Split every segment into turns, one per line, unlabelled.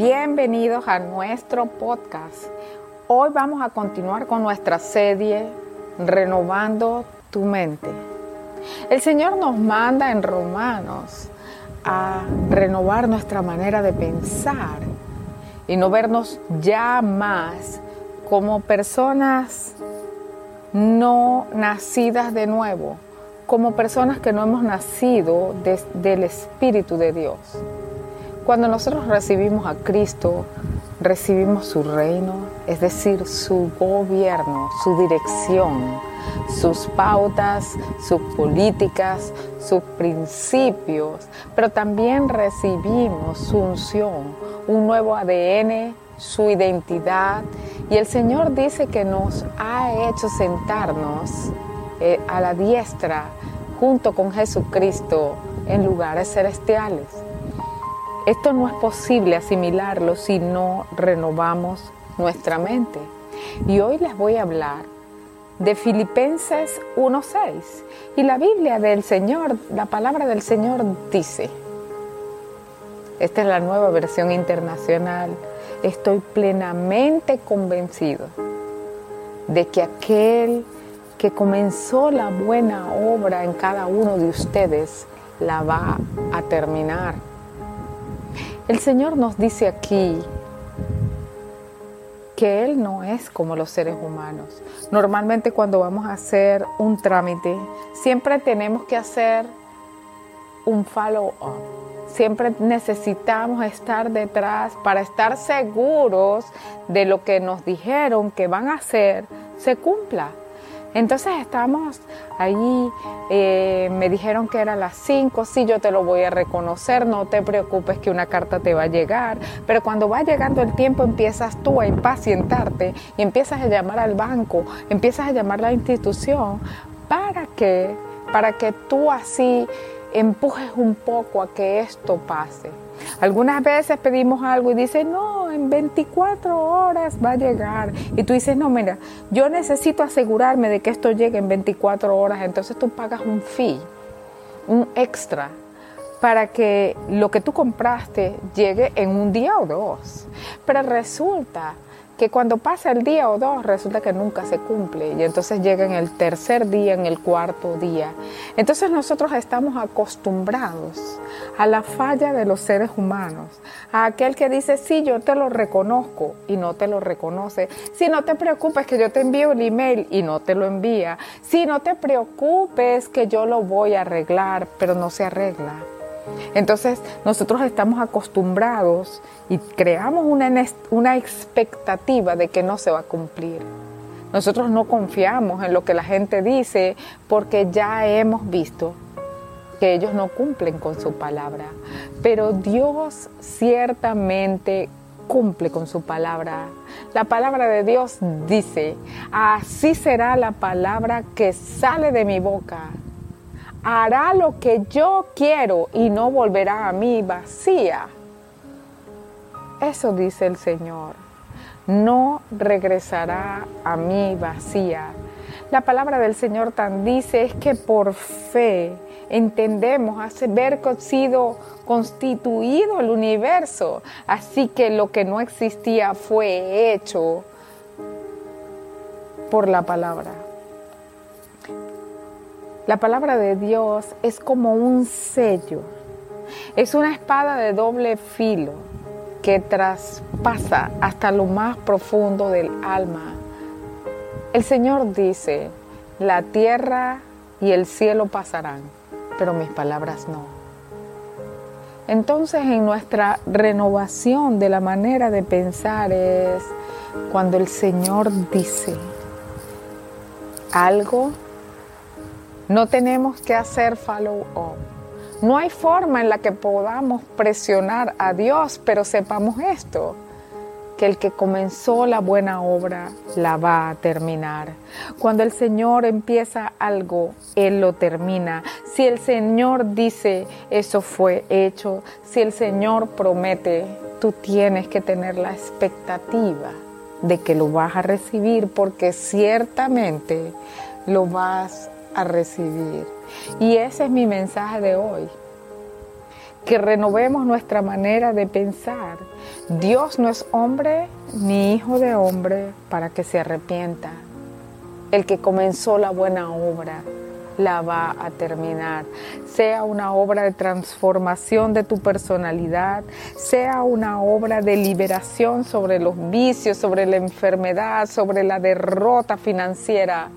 Bienvenidos a nuestro podcast. Hoy vamos a continuar con nuestra serie Renovando tu mente. El Señor nos manda en Romanos a renovar nuestra manera de pensar y no vernos ya más como personas no nacidas de nuevo, como personas que no hemos nacido del Espíritu de Dios. Cuando nosotros recibimos a Cristo, recibimos su reino, es decir, su gobierno, su dirección, sus pautas, sus políticas, sus principios, pero también recibimos su unción, un nuevo ADN, su identidad. Y el Señor dice que nos ha hecho sentarnos eh, a la diestra junto con Jesucristo en lugares celestiales. Esto no es posible asimilarlo si no renovamos nuestra mente. Y hoy les voy a hablar de Filipenses 1.6. Y la Biblia del Señor, la palabra del Señor dice, esta es la nueva versión internacional, estoy plenamente convencido de que aquel que comenzó la buena obra en cada uno de ustedes la va a terminar. El Señor nos dice aquí que Él no es como los seres humanos. Normalmente cuando vamos a hacer un trámite, siempre tenemos que hacer un follow-up. Siempre necesitamos estar detrás para estar seguros de lo que nos dijeron que van a hacer se cumpla. Entonces estamos ahí, eh, me dijeron que era las 5, sí, yo te lo voy a reconocer, no te preocupes que una carta te va a llegar, pero cuando va llegando el tiempo empiezas tú a impacientarte y empiezas a llamar al banco, empiezas a llamar a la institución, ¿para qué? Para que tú así empujes un poco a que esto pase. Algunas veces pedimos algo y dice, no, en 24 horas va a llegar. Y tú dices, no, mira, yo necesito asegurarme de que esto llegue en 24 horas. Entonces tú pagas un fee, un extra, para que lo que tú compraste llegue en un día o dos. Pero resulta que cuando pasa el día o dos resulta que nunca se cumple y entonces llega en el tercer día, en el cuarto día. Entonces nosotros estamos acostumbrados a la falla de los seres humanos, a aquel que dice, sí, yo te lo reconozco y no te lo reconoce. Si no te preocupes que yo te envío el email y no te lo envía. Si no te preocupes que yo lo voy a arreglar, pero no se arregla. Entonces nosotros estamos acostumbrados y creamos una, una expectativa de que no se va a cumplir. Nosotros no confiamos en lo que la gente dice porque ya hemos visto que ellos no cumplen con su palabra. Pero Dios ciertamente cumple con su palabra. La palabra de Dios dice, así será la palabra que sale de mi boca hará lo que yo quiero y no volverá a mí vacía. Eso dice el Señor. No regresará a mí vacía. La palabra del Señor tan dice es que por fe entendemos hace ver que ha sido constituido el universo. Así que lo que no existía fue hecho por la palabra. La palabra de Dios es como un sello, es una espada de doble filo que traspasa hasta lo más profundo del alma. El Señor dice, la tierra y el cielo pasarán, pero mis palabras no. Entonces en nuestra renovación de la manera de pensar es cuando el Señor dice algo no tenemos que hacer follow-up. No hay forma en la que podamos presionar a Dios, pero sepamos esto, que el que comenzó la buena obra la va a terminar. Cuando el Señor empieza algo, Él lo termina. Si el Señor dice, eso fue hecho, si el Señor promete, tú tienes que tener la expectativa de que lo vas a recibir porque ciertamente lo vas a recibir. Y ese es mi mensaje de hoy. Que renovemos nuestra manera de pensar, Dios no es hombre ni hijo de hombre para que se arrepienta. El que comenzó la buena obra la va a terminar. Sea una obra de transformación de tu personalidad, sea una obra de liberación sobre los vicios, sobre la enfermedad, sobre la derrota financiera,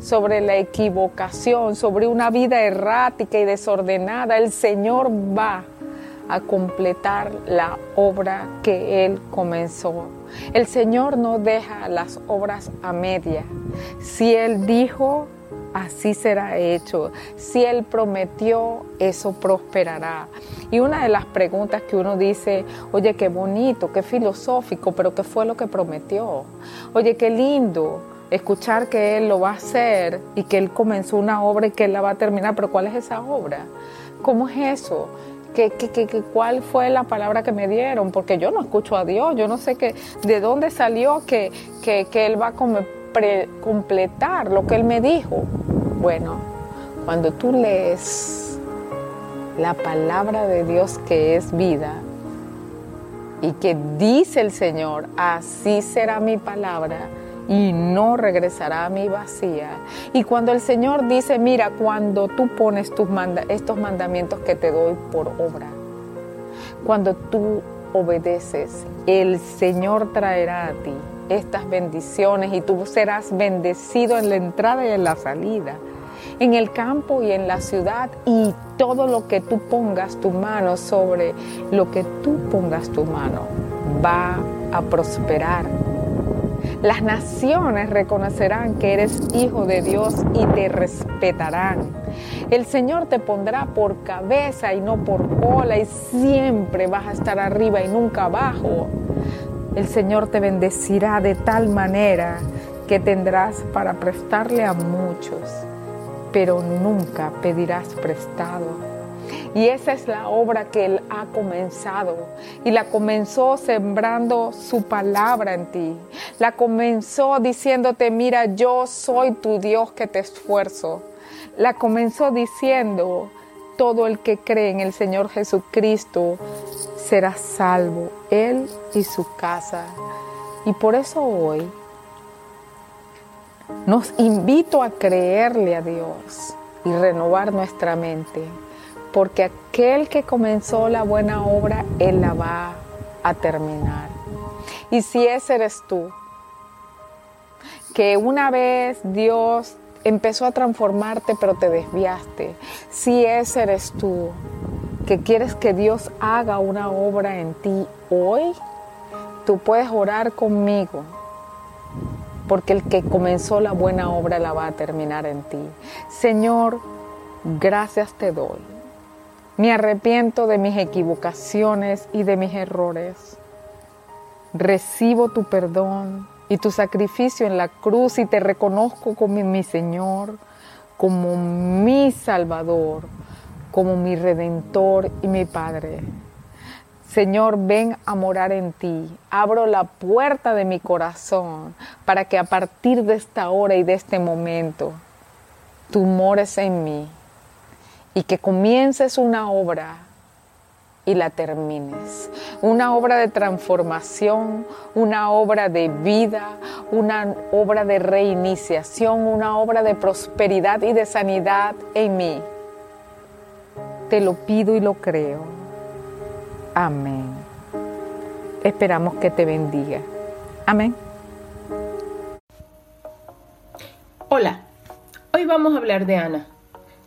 sobre la equivocación, sobre una vida errática y desordenada. El Señor va a completar la obra que Él comenzó. El Señor no deja las obras a media. Si Él dijo, así será hecho. Si Él prometió, eso prosperará. Y una de las preguntas que uno dice, oye, qué bonito, qué filosófico, pero ¿qué fue lo que prometió? Oye, qué lindo escuchar que Él lo va a hacer y que Él comenzó una obra y que Él la va a terminar, pero ¿cuál es esa obra? ¿Cómo es eso? ¿Qué, qué, cuál fue la palabra que me dieron? Porque yo no escucho a Dios, yo no sé qué, de dónde salió que, que, que Él va a completar lo que Él me dijo. Bueno, cuando tú lees la palabra de Dios que es vida y que dice el Señor, así será mi palabra y no regresará a mi vacía. Y cuando el Señor dice, mira, cuando tú pones tus estos mandamientos que te doy por obra, cuando tú obedeces, el Señor traerá a ti estas bendiciones y tú serás bendecido en la entrada y en la salida, en el campo y en la ciudad y todo lo que tú pongas tu mano sobre lo que tú pongas tu mano va a prosperar. Las naciones reconocerán que eres hijo de Dios y te respetarán. El Señor te pondrá por cabeza y no por cola y siempre vas a estar arriba y nunca abajo el Señor te bendecirá de tal manera que tendrás para prestarle a muchos, pero nunca pedirás prestado. Y esa es la obra que Él ha comenzado. Y la comenzó sembrando su palabra en ti. La comenzó diciéndote, mira, yo soy tu Dios que te esfuerzo. La comenzó diciendo, todo el que cree en el Señor Jesucristo será salvo, él y su casa. Y por eso hoy nos invito a creerle a Dios y renovar nuestra mente, porque aquel que comenzó la buena obra, Él la va a terminar. Y si ese eres tú, que una vez Dios empezó a transformarte pero te desviaste, si ese eres tú, que quieres que Dios haga una obra en ti hoy, tú puedes orar conmigo, porque el que comenzó la buena obra la va a terminar en ti. Señor, gracias te doy. Me arrepiento de mis equivocaciones y de mis errores. Recibo tu perdón y tu sacrificio en la cruz y te reconozco como mi Señor, como mi Salvador como mi redentor y mi Padre. Señor, ven a morar en ti. Abro la puerta de mi corazón para que a partir de esta hora y de este momento tú mores en mí y que comiences una obra y la termines. Una obra de transformación, una obra de vida, una obra de reiniciación, una obra de prosperidad y de sanidad en mí. Te lo pido y lo creo. Amén. Esperamos que te bendiga. Amén.
Hola, hoy vamos a hablar de Ana,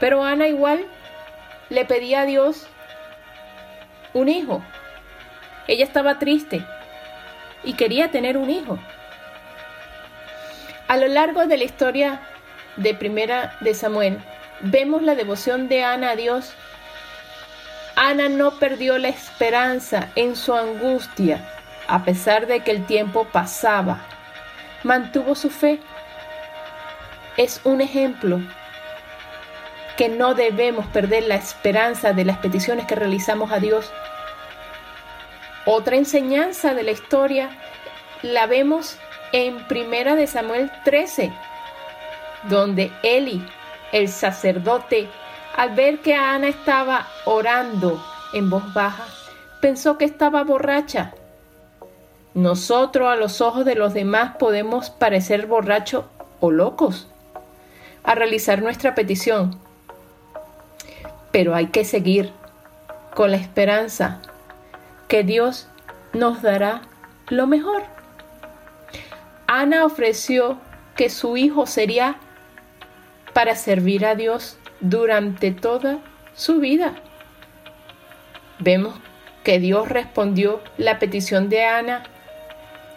Pero Ana igual le pedía a Dios un hijo. Ella estaba triste y quería tener un hijo. A lo largo de la historia de Primera de Samuel, vemos la devoción de Ana a Dios Ana no perdió la esperanza en su angustia. a pesar de que el tiempo pasaba, mantuvo su fe. Es un ejemplo que no debemos perder la esperanza de las peticiones que realizamos a Dios. Otra enseñanza de la historia la vemos en Primera de Samuel 13, donde Eli, el sacerdote, al ver que Ana estaba orando en voz baja, pensó que estaba borracha. Nosotros a los ojos de los demás podemos parecer borrachos o locos a realizar nuestra petición, pero hay que seguir con la esperanza que Dios nos dará lo mejor. Ana ofreció que su hijo sería para servir a Dios durante toda su vida. Vemos que Dios respondió la petición de Ana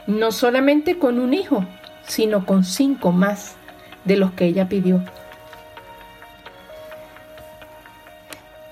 no solamente con un hijo, sino con cinco más de los que ella pidió.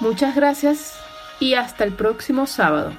Muchas gracias y hasta el próximo sábado.